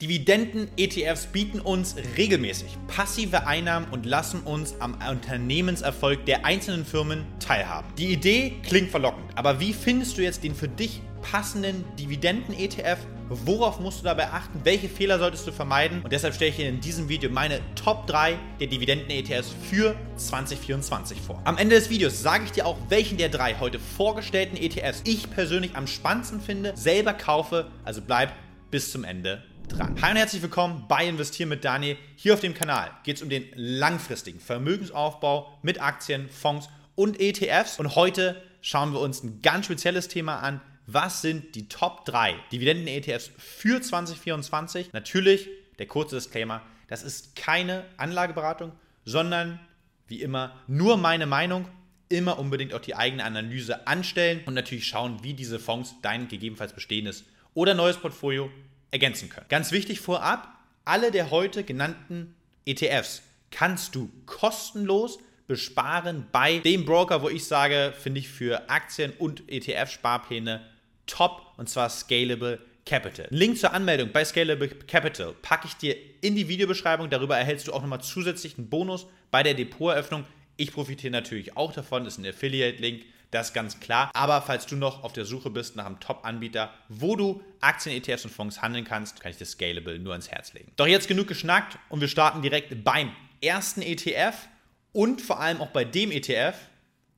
Dividenden-ETFs bieten uns regelmäßig passive Einnahmen und lassen uns am Unternehmenserfolg der einzelnen Firmen teilhaben. Die Idee klingt verlockend, aber wie findest du jetzt den für dich passenden Dividenden-ETF? Worauf musst du dabei achten? Welche Fehler solltest du vermeiden? Und deshalb stelle ich dir in diesem Video meine Top 3 der Dividenden-ETFs für 2024 vor. Am Ende des Videos sage ich dir auch, welchen der drei heute vorgestellten ETFs ich persönlich am spannendsten finde, selber kaufe. Also bleib bis zum Ende dran. Hi und herzlich willkommen bei Investieren mit Daniel. Hier auf dem Kanal geht es um den langfristigen Vermögensaufbau mit Aktien, Fonds und ETFs. Und heute schauen wir uns ein ganz spezielles Thema an. Was sind die Top 3 Dividenden-ETFs für 2024? Natürlich, der kurze Disclaimer, das ist keine Anlageberatung, sondern wie immer nur meine Meinung. Immer unbedingt auch die eigene Analyse anstellen und natürlich schauen, wie diese Fonds dein gegebenenfalls bestehendes oder neues Portfolio ergänzen können. Ganz wichtig vorab, alle der heute genannten ETFs kannst du kostenlos besparen bei dem Broker, wo ich sage, finde ich für Aktien und ETF-Sparpläne top und zwar Scalable Capital. Link zur Anmeldung bei Scalable Capital packe ich dir in die Videobeschreibung. Darüber erhältst du auch nochmal zusätzlich einen Bonus bei der Depoteröffnung. Ich profitiere natürlich auch davon, das ist ein Affiliate-Link. Das ganz klar. Aber falls du noch auf der Suche bist nach einem Top-Anbieter, wo du Aktien, ETFs und Fonds handeln kannst, kann ich dir Scalable nur ans Herz legen. Doch jetzt genug geschnackt und wir starten direkt beim ersten ETF und vor allem auch bei dem ETF,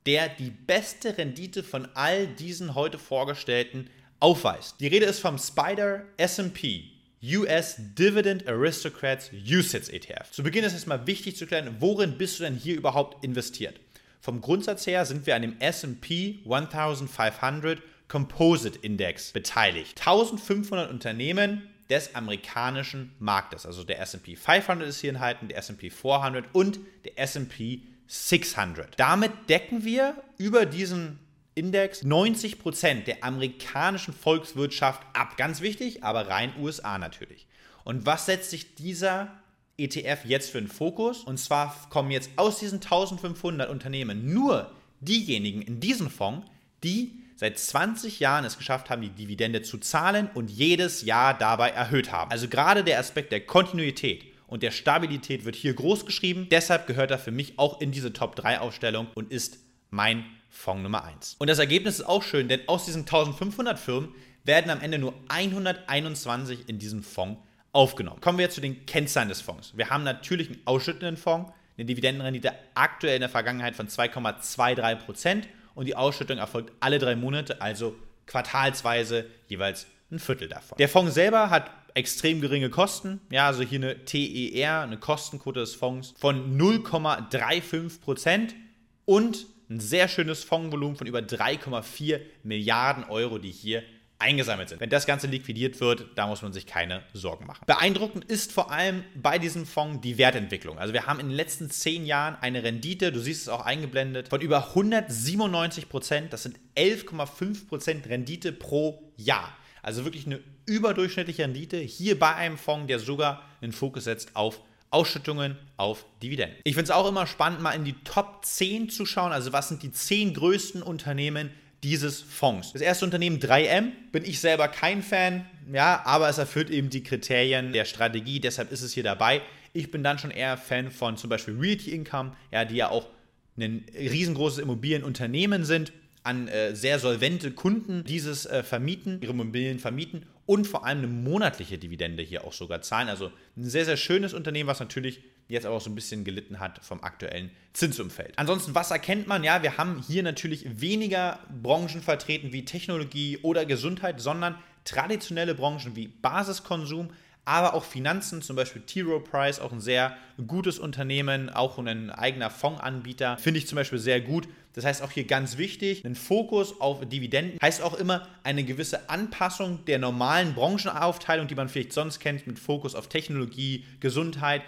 der die beste Rendite von all diesen heute vorgestellten aufweist. Die Rede ist vom Spider SP US Dividend Aristocrats USITS ETF. Zu Beginn ist es mal wichtig zu klären, worin bist du denn hier überhaupt investiert? Vom Grundsatz her sind wir an dem SP 1500 Composite Index beteiligt. 1500 Unternehmen des amerikanischen Marktes. Also der SP 500 ist hier enthalten, der SP 400 und der SP 600. Damit decken wir über diesen Index 90% der amerikanischen Volkswirtschaft ab. Ganz wichtig, aber rein USA natürlich. Und was setzt sich dieser ETF jetzt für einen Fokus. Und zwar kommen jetzt aus diesen 1500 Unternehmen nur diejenigen in diesem Fonds, die seit 20 Jahren es geschafft haben, die Dividende zu zahlen und jedes Jahr dabei erhöht haben. Also gerade der Aspekt der Kontinuität und der Stabilität wird hier groß geschrieben. Deshalb gehört er für mich auch in diese Top 3 Aufstellung und ist mein Fonds Nummer 1. Und das Ergebnis ist auch schön, denn aus diesen 1500 Firmen werden am Ende nur 121 in diesem Fonds aufgenommen. Kommen wir jetzt zu den Kennzahlen des Fonds. Wir haben natürlich einen ausschüttenden Fonds, eine Dividendenrendite aktuell in der Vergangenheit von 2,23 Prozent und die Ausschüttung erfolgt alle drei Monate, also quartalsweise jeweils ein Viertel davon. Der Fonds selber hat extrem geringe Kosten. Ja, also hier eine TER, eine Kostenquote des Fonds von 0,35 Prozent und ein sehr schönes Fondsvolumen von über 3,4 Milliarden Euro, die hier eingesammelt sind. Wenn das Ganze liquidiert wird, da muss man sich keine Sorgen machen. Beeindruckend ist vor allem bei diesem Fonds die Wertentwicklung. Also wir haben in den letzten zehn Jahren eine Rendite, du siehst es auch eingeblendet, von über 197 Prozent. Das sind 11,5 Prozent Rendite pro Jahr. Also wirklich eine überdurchschnittliche Rendite hier bei einem Fonds, der sogar einen Fokus setzt auf Ausschüttungen auf Dividenden. Ich finde es auch immer spannend, mal in die Top 10 zu schauen. Also was sind die 10 größten Unternehmen, dieses Fonds. Das erste Unternehmen 3M bin ich selber kein Fan, ja, aber es erfüllt eben die Kriterien der Strategie, deshalb ist es hier dabei. Ich bin dann schon eher Fan von zum Beispiel Realty Income, ja, die ja auch ein riesengroßes Immobilienunternehmen sind, an äh, sehr solvente Kunden dieses äh, vermieten, ihre Immobilien vermieten und vor allem eine monatliche Dividende hier auch sogar zahlen. Also ein sehr, sehr schönes Unternehmen, was natürlich jetzt aber auch so ein bisschen gelitten hat vom aktuellen Zinsumfeld. Ansonsten, was erkennt man? Ja, wir haben hier natürlich weniger Branchen vertreten wie Technologie oder Gesundheit, sondern traditionelle Branchen wie Basiskonsum, aber auch Finanzen, zum Beispiel T. Rowe Price, auch ein sehr gutes Unternehmen, auch ein eigener Fondsanbieter, finde ich zum Beispiel sehr gut. Das heißt auch hier ganz wichtig, ein Fokus auf Dividenden heißt auch immer eine gewisse Anpassung der normalen Branchenaufteilung, die man vielleicht sonst kennt, mit Fokus auf Technologie, Gesundheit,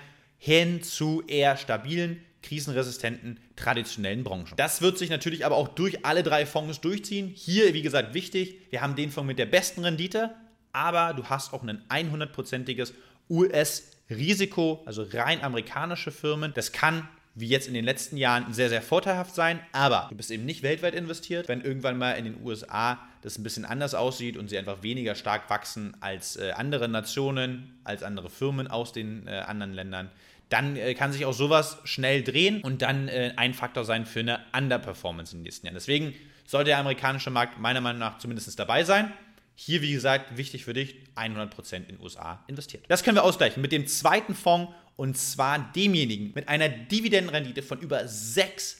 hin zu eher stabilen, krisenresistenten, traditionellen Branchen. Das wird sich natürlich aber auch durch alle drei Fonds durchziehen. Hier, wie gesagt, wichtig, wir haben den Fonds mit der besten Rendite, aber du hast auch ein 100%iges US-Risiko, also rein amerikanische Firmen. Das kann wie jetzt in den letzten Jahren sehr, sehr vorteilhaft sein, aber du bist eben nicht weltweit investiert. Wenn irgendwann mal in den USA das ein bisschen anders aussieht und sie einfach weniger stark wachsen als äh, andere Nationen, als andere Firmen aus den äh, anderen Ländern, dann äh, kann sich auch sowas schnell drehen und dann äh, ein Faktor sein für eine Underperformance in den nächsten Jahren. Deswegen sollte der amerikanische Markt meiner Meinung nach zumindest dabei sein. Hier, wie gesagt, wichtig für dich, 100% in den USA investiert. Das können wir ausgleichen mit dem zweiten Fonds und zwar demjenigen mit einer Dividendenrendite von über 6%.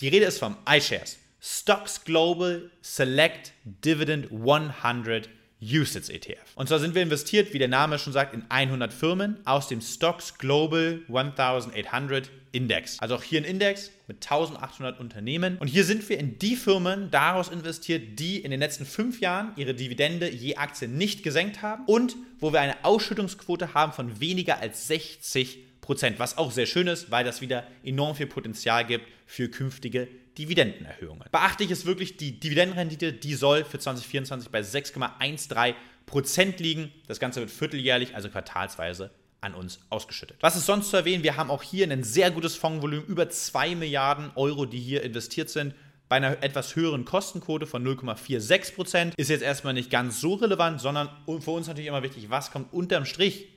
Die Rede ist vom iShares Stocks Global Select Dividend 100 USITS ETF. Und zwar sind wir investiert, wie der Name schon sagt, in 100 Firmen aus dem Stocks Global 1800 Index. Also auch hier ein Index mit 1800 Unternehmen. Und hier sind wir in die Firmen daraus investiert, die in den letzten fünf Jahren ihre Dividende je Aktie nicht gesenkt haben und wo wir eine Ausschüttungsquote haben von weniger als 60 Prozent, was auch sehr schön ist, weil das wieder enorm viel Potenzial gibt für künftige Dividendenerhöhungen. Beachtlich ist wirklich die Dividendenrendite, die soll für 2024 bei 6,13 Prozent liegen. Das Ganze wird vierteljährlich, also quartalsweise an uns ausgeschüttet. Was ist sonst zu erwähnen? Wir haben auch hier ein sehr gutes Fondsvolumen, über 2 Milliarden Euro, die hier investiert sind. Bei einer etwas höheren Kostenquote von 0,46 Prozent ist jetzt erstmal nicht ganz so relevant, sondern für uns natürlich immer wichtig, was kommt unterm Strich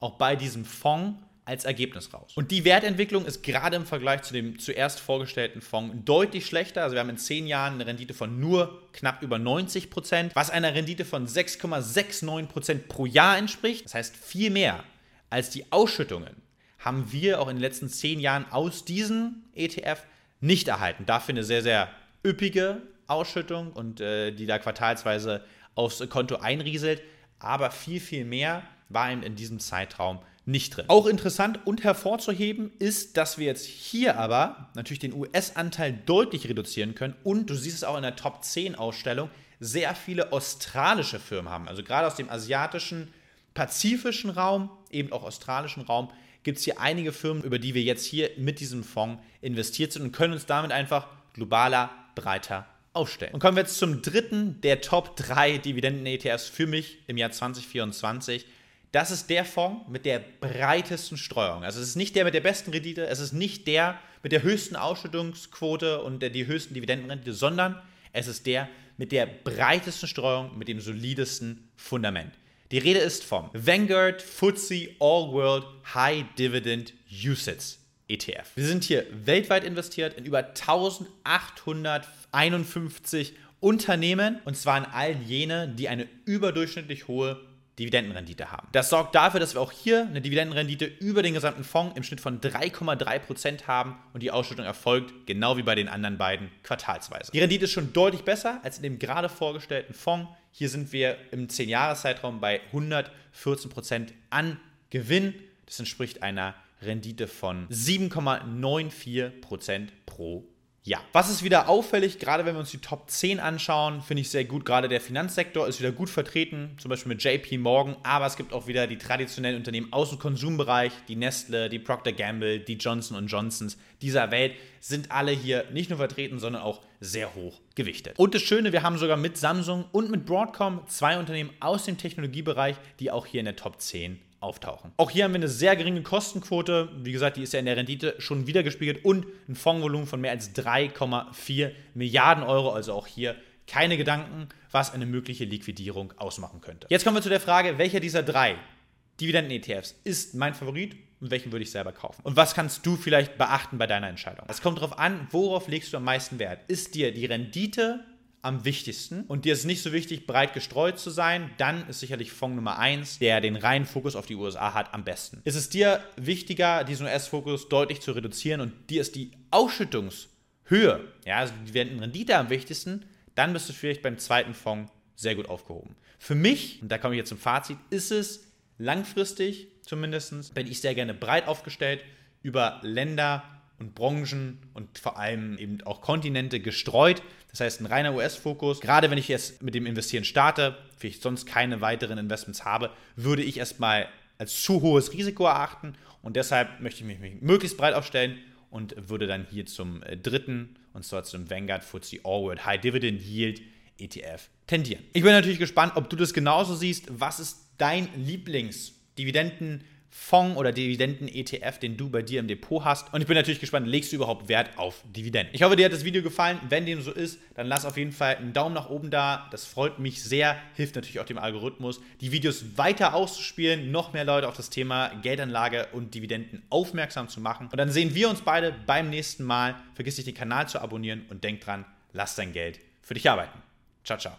auch bei diesem Fonds als Ergebnis raus. Und die Wertentwicklung ist gerade im Vergleich zu dem zuerst vorgestellten Fonds deutlich schlechter. Also wir haben in zehn Jahren eine Rendite von nur knapp über 90 Prozent, was einer Rendite von 6,69 Prozent pro Jahr entspricht. Das heißt viel mehr als die Ausschüttungen haben wir auch in den letzten zehn Jahren aus diesem ETF nicht erhalten. Dafür eine sehr, sehr üppige Ausschüttung und äh, die da quartalsweise aufs Konto einrieselt. Aber viel, viel mehr war eben in diesem Zeitraum nicht drin. Auch interessant und hervorzuheben ist, dass wir jetzt hier aber natürlich den US-Anteil deutlich reduzieren können und du siehst es auch in der Top 10 Ausstellung, sehr viele australische Firmen haben. Also gerade aus dem asiatischen, pazifischen Raum, eben auch australischen Raum, gibt es hier einige Firmen, über die wir jetzt hier mit diesem Fonds investiert sind und können uns damit einfach globaler, breiter aufstellen. Und kommen wir jetzt zum dritten der Top 3 Dividenden-ETFs für mich im Jahr 2024. Das ist der Fonds mit der breitesten Streuung. Also es ist nicht der mit der besten Rendite, es ist nicht der mit der höchsten Ausschüttungsquote und der die höchsten Dividendenrendite, sondern es ist der mit der breitesten Streuung, mit dem solidesten Fundament. Die Rede ist vom Vanguard FTSE All World High Dividend USITS ETF. Wir sind hier weltweit investiert in über 1851 Unternehmen und zwar in all jene, die eine überdurchschnittlich hohe Dividendenrendite haben. Das sorgt dafür, dass wir auch hier eine Dividendenrendite über den gesamten Fonds im Schnitt von 3,3% haben und die Ausschüttung erfolgt, genau wie bei den anderen beiden, quartalsweise. Die Rendite ist schon deutlich besser als in dem gerade vorgestellten Fonds. Hier sind wir im 10-Jahres-Zeitraum bei 114% an Gewinn. Das entspricht einer Rendite von 7,94% pro ja, was ist wieder auffällig, gerade wenn wir uns die Top 10 anschauen, finde ich sehr gut. Gerade der Finanzsektor ist wieder gut vertreten, zum Beispiel mit JP Morgan, aber es gibt auch wieder die traditionellen Unternehmen aus dem Konsumbereich, die Nestle, die Procter Gamble, die Johnson Johnsons dieser Welt sind alle hier nicht nur vertreten, sondern auch sehr hoch gewichtet. Und das Schöne, wir haben sogar mit Samsung und mit Broadcom zwei Unternehmen aus dem Technologiebereich, die auch hier in der Top 10 auftauchen. Auch hier haben wir eine sehr geringe Kostenquote. Wie gesagt, die ist ja in der Rendite schon wieder gespiegelt und ein Fondsvolumen von mehr als 3,4 Milliarden Euro. Also auch hier keine Gedanken, was eine mögliche Liquidierung ausmachen könnte. Jetzt kommen wir zu der Frage, welcher dieser drei Dividenden-ETFs ist mein Favorit und welchen würde ich selber kaufen? Und was kannst du vielleicht beachten bei deiner Entscheidung? Es kommt darauf an, worauf legst du am meisten Wert? Ist dir die Rendite am wichtigsten und dir ist nicht so wichtig, breit gestreut zu sein, dann ist sicherlich Fonds Nummer 1, der den reinen Fokus auf die USA hat, am besten. Ist es dir wichtiger, diesen US-Fokus deutlich zu reduzieren und dir ist die Ausschüttungshöhe, ja, also die Rendite am wichtigsten, dann bist du vielleicht beim zweiten Fonds sehr gut aufgehoben. Für mich, und da komme ich jetzt zum Fazit, ist es langfristig zumindest, bin ich sehr gerne breit aufgestellt über Länder und Branchen und vor allem eben auch Kontinente gestreut. Das heißt, ein reiner US-Fokus. Gerade wenn ich jetzt mit dem Investieren starte, vielleicht sonst keine weiteren Investments habe, würde ich erstmal als zu hohes Risiko erachten und deshalb möchte ich mich möglichst breit aufstellen und würde dann hier zum äh, dritten und zwar zum Vanguard FTSE All World High Dividend Yield ETF tendieren. Ich bin natürlich gespannt, ob du das genauso siehst. Was ist dein Lieblings-Dividenden- Fonds oder Dividenden-ETF, den du bei dir im Depot hast. Und ich bin natürlich gespannt, legst du überhaupt Wert auf Dividenden? Ich hoffe, dir hat das Video gefallen. Wenn dem so ist, dann lass auf jeden Fall einen Daumen nach oben da. Das freut mich sehr, hilft natürlich auch dem Algorithmus, die Videos weiter auszuspielen, noch mehr Leute auf das Thema Geldanlage und Dividenden aufmerksam zu machen. Und dann sehen wir uns beide beim nächsten Mal. Vergiss nicht, den Kanal zu abonnieren und denk dran, lass dein Geld für dich arbeiten. Ciao, ciao.